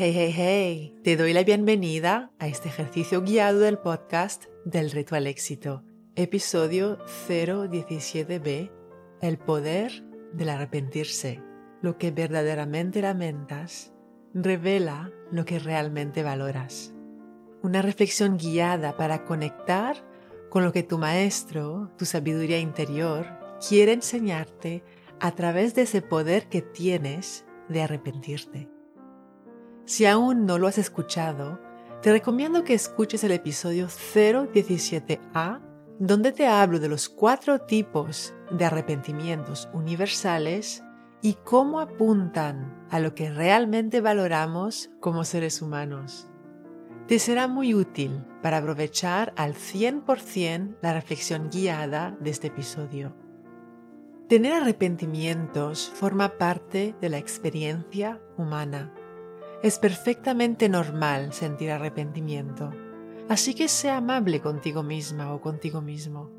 Hey, hey, hey, te doy la bienvenida a este ejercicio guiado del podcast del Reto al Éxito, episodio 017b, el poder del arrepentirse. Lo que verdaderamente lamentas revela lo que realmente valoras. Una reflexión guiada para conectar con lo que tu maestro, tu sabiduría interior, quiere enseñarte a través de ese poder que tienes de arrepentirte. Si aún no lo has escuchado, te recomiendo que escuches el episodio 017A, donde te hablo de los cuatro tipos de arrepentimientos universales y cómo apuntan a lo que realmente valoramos como seres humanos. Te será muy útil para aprovechar al 100% la reflexión guiada de este episodio. Tener arrepentimientos forma parte de la experiencia humana es perfectamente normal sentir arrepentimiento, así que sea amable contigo misma o contigo mismo.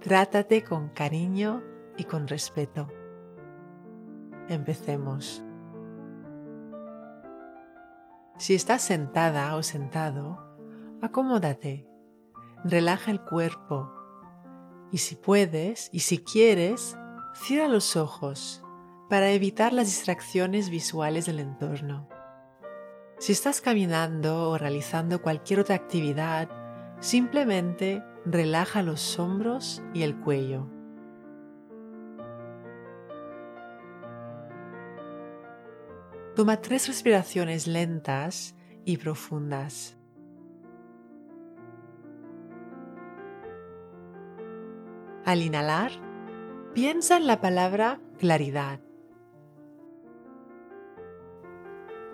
Trátate con cariño y con respeto. Empecemos. Si estás sentada o sentado, acomódate, relaja el cuerpo y si puedes y si quieres, cierra los ojos para evitar las distracciones visuales del entorno. Si estás caminando o realizando cualquier otra actividad, simplemente relaja los hombros y el cuello. Toma tres respiraciones lentas y profundas. Al inhalar, piensa en la palabra claridad.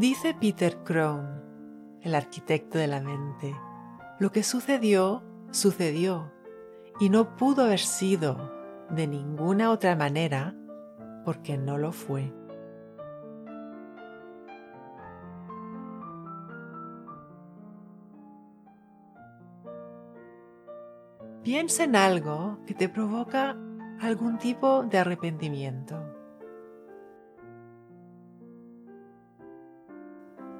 Dice Peter Crone, el arquitecto de la mente, lo que sucedió, sucedió y no pudo haber sido de ninguna otra manera porque no lo fue. Piensa en algo que te provoca algún tipo de arrepentimiento.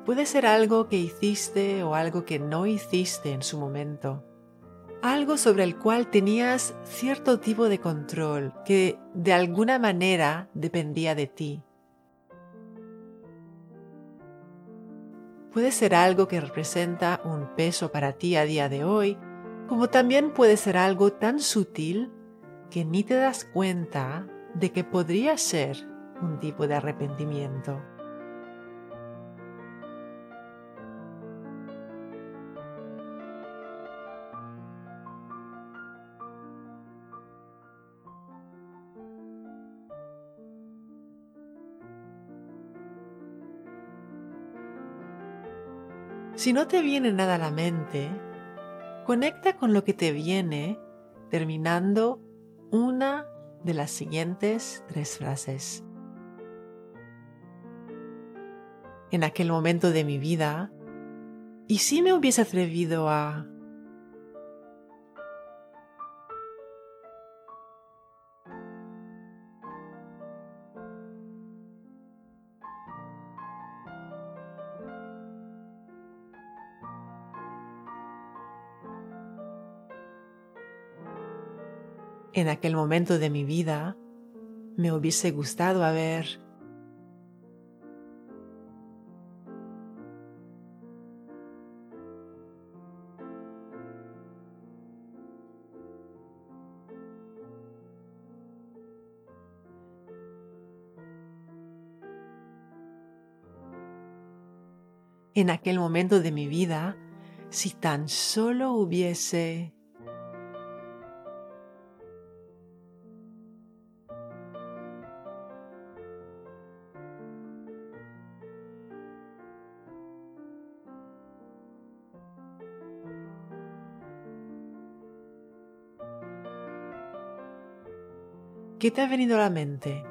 Puede ser algo que hiciste o algo que no hiciste en su momento. Algo sobre el cual tenías cierto tipo de control que de alguna manera dependía de ti. Puede ser algo que representa un peso para ti a día de hoy, como también puede ser algo tan sutil que ni te das cuenta de que podría ser un tipo de arrepentimiento. Si no te viene nada a la mente, conecta con lo que te viene terminando una de las siguientes tres frases. En aquel momento de mi vida, ¿y si me hubiese atrevido a en aquel momento de mi vida me hubiese gustado haber en aquel momento de mi vida si tan solo hubiese ¿Qué te ha venido a la mente?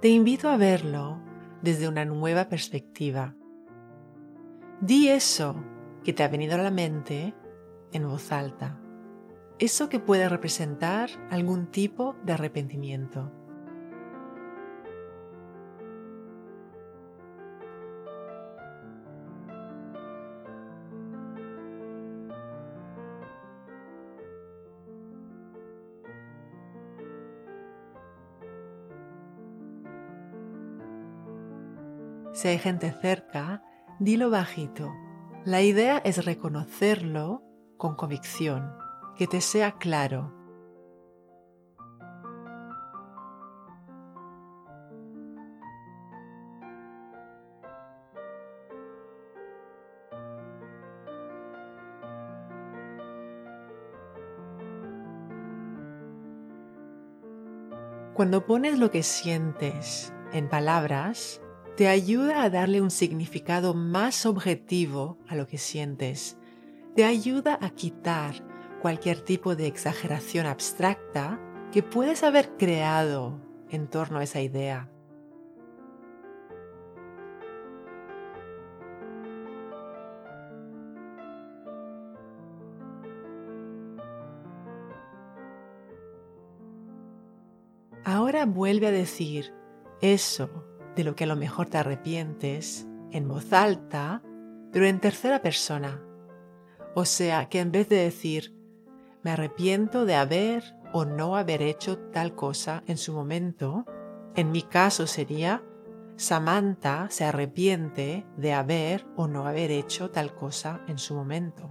Te invito a verlo desde una nueva perspectiva. Di eso que te ha venido a la mente en voz alta. Eso que puede representar algún tipo de arrepentimiento. Si hay gente cerca, dilo bajito. La idea es reconocerlo con convicción, que te sea claro. Cuando pones lo que sientes en palabras, te ayuda a darle un significado más objetivo a lo que sientes. Te ayuda a quitar cualquier tipo de exageración abstracta que puedes haber creado en torno a esa idea. Ahora vuelve a decir eso de lo que a lo mejor te arrepientes en voz alta, pero en tercera persona. O sea, que en vez de decir, me arrepiento de haber o no haber hecho tal cosa en su momento, en mi caso sería, Samantha se arrepiente de haber o no haber hecho tal cosa en su momento.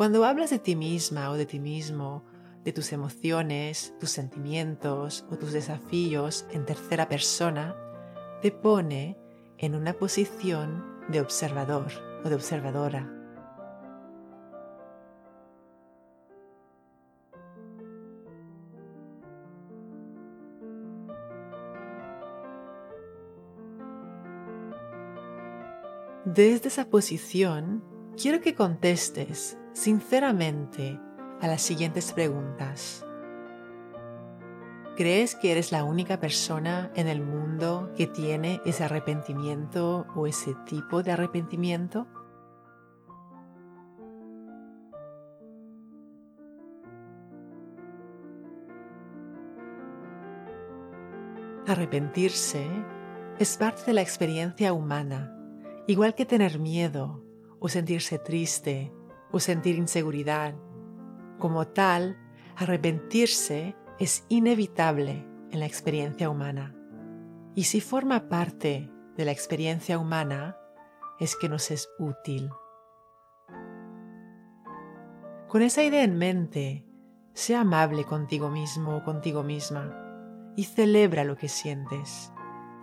Cuando hablas de ti misma o de ti mismo, de tus emociones, tus sentimientos o tus desafíos en tercera persona, te pone en una posición de observador o de observadora. Desde esa posición, quiero que contestes sinceramente a las siguientes preguntas. ¿Crees que eres la única persona en el mundo que tiene ese arrepentimiento o ese tipo de arrepentimiento? Arrepentirse es parte de la experiencia humana, igual que tener miedo o sentirse triste o sentir inseguridad. Como tal, arrepentirse es inevitable en la experiencia humana. Y si forma parte de la experiencia humana, es que nos es útil. Con esa idea en mente, sea amable contigo mismo o contigo misma y celebra lo que sientes.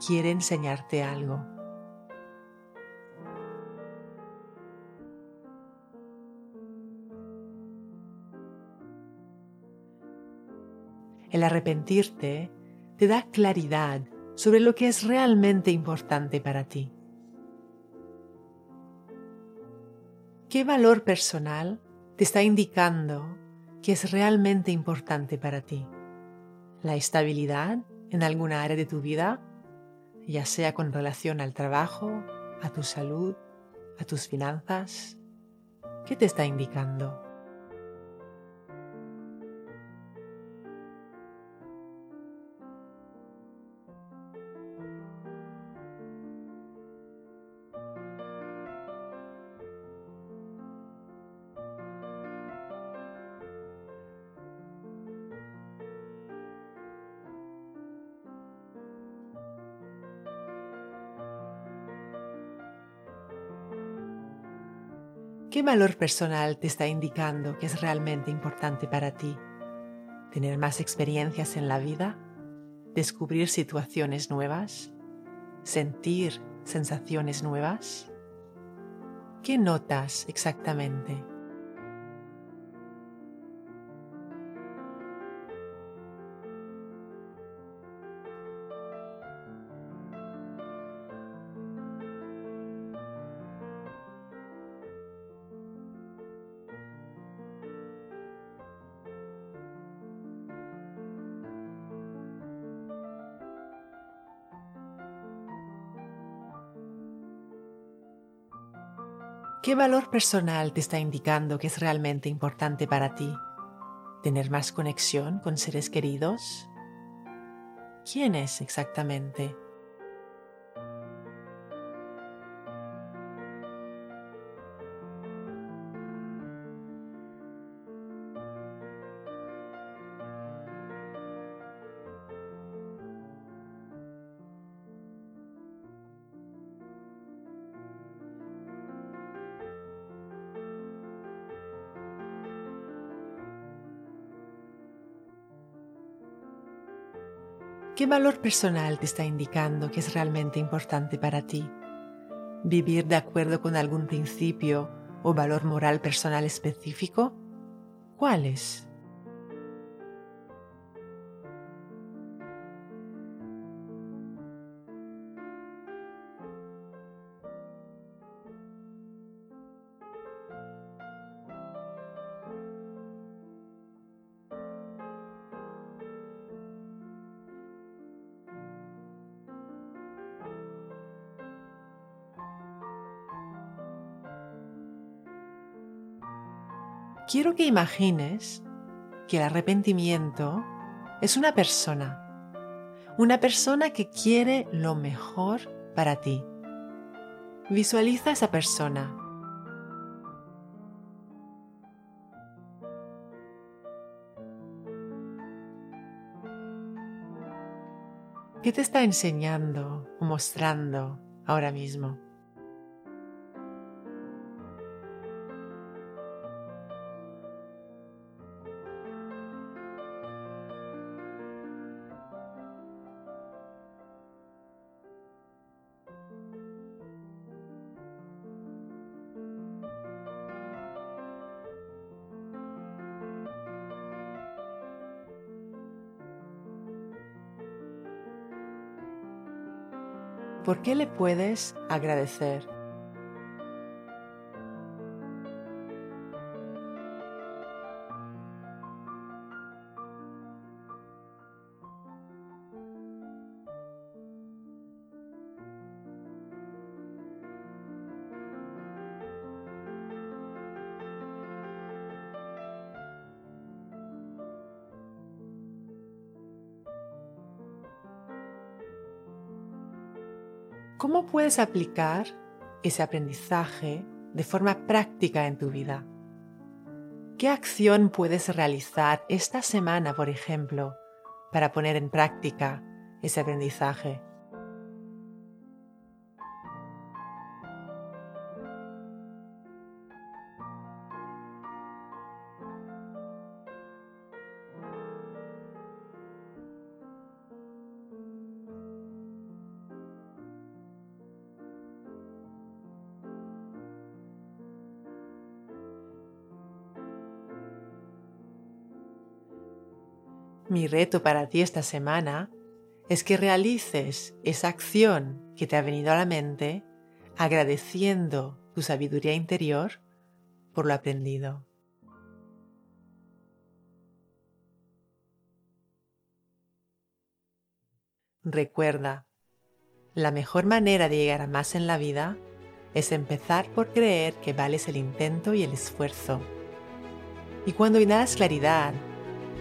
Quiere enseñarte algo. El arrepentirte te da claridad sobre lo que es realmente importante para ti. ¿Qué valor personal te está indicando que es realmente importante para ti? ¿La estabilidad en alguna área de tu vida, ya sea con relación al trabajo, a tu salud, a tus finanzas? ¿Qué te está indicando? ¿Qué valor personal te está indicando que es realmente importante para ti? ¿Tener más experiencias en la vida? ¿Descubrir situaciones nuevas? ¿Sentir sensaciones nuevas? ¿Qué notas exactamente? ¿Qué valor personal te está indicando que es realmente importante para ti? ¿Tener más conexión con seres queridos? ¿Quién es exactamente? ¿Qué valor personal te está indicando que es realmente importante para ti? ¿Vivir de acuerdo con algún principio o valor moral personal específico? ¿Cuál quiero que imagines que el arrepentimiento es una persona, una persona que quiere lo mejor para ti. Visualiza a esa persona. ¿Qué te está enseñando o mostrando ahora mismo? ¿Por qué le puedes agradecer? ¿Cómo puedes aplicar ese aprendizaje de forma práctica en tu vida? ¿Qué acción puedes realizar esta semana, por ejemplo, para poner en práctica ese aprendizaje? Mi reto para ti esta semana es que realices esa acción que te ha venido a la mente agradeciendo tu sabiduría interior por lo aprendido. Recuerda, la mejor manera de llegar a más en la vida es empezar por creer que vales el intento y el esfuerzo. Y cuando inhalas claridad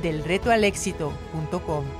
delretoalexito.com.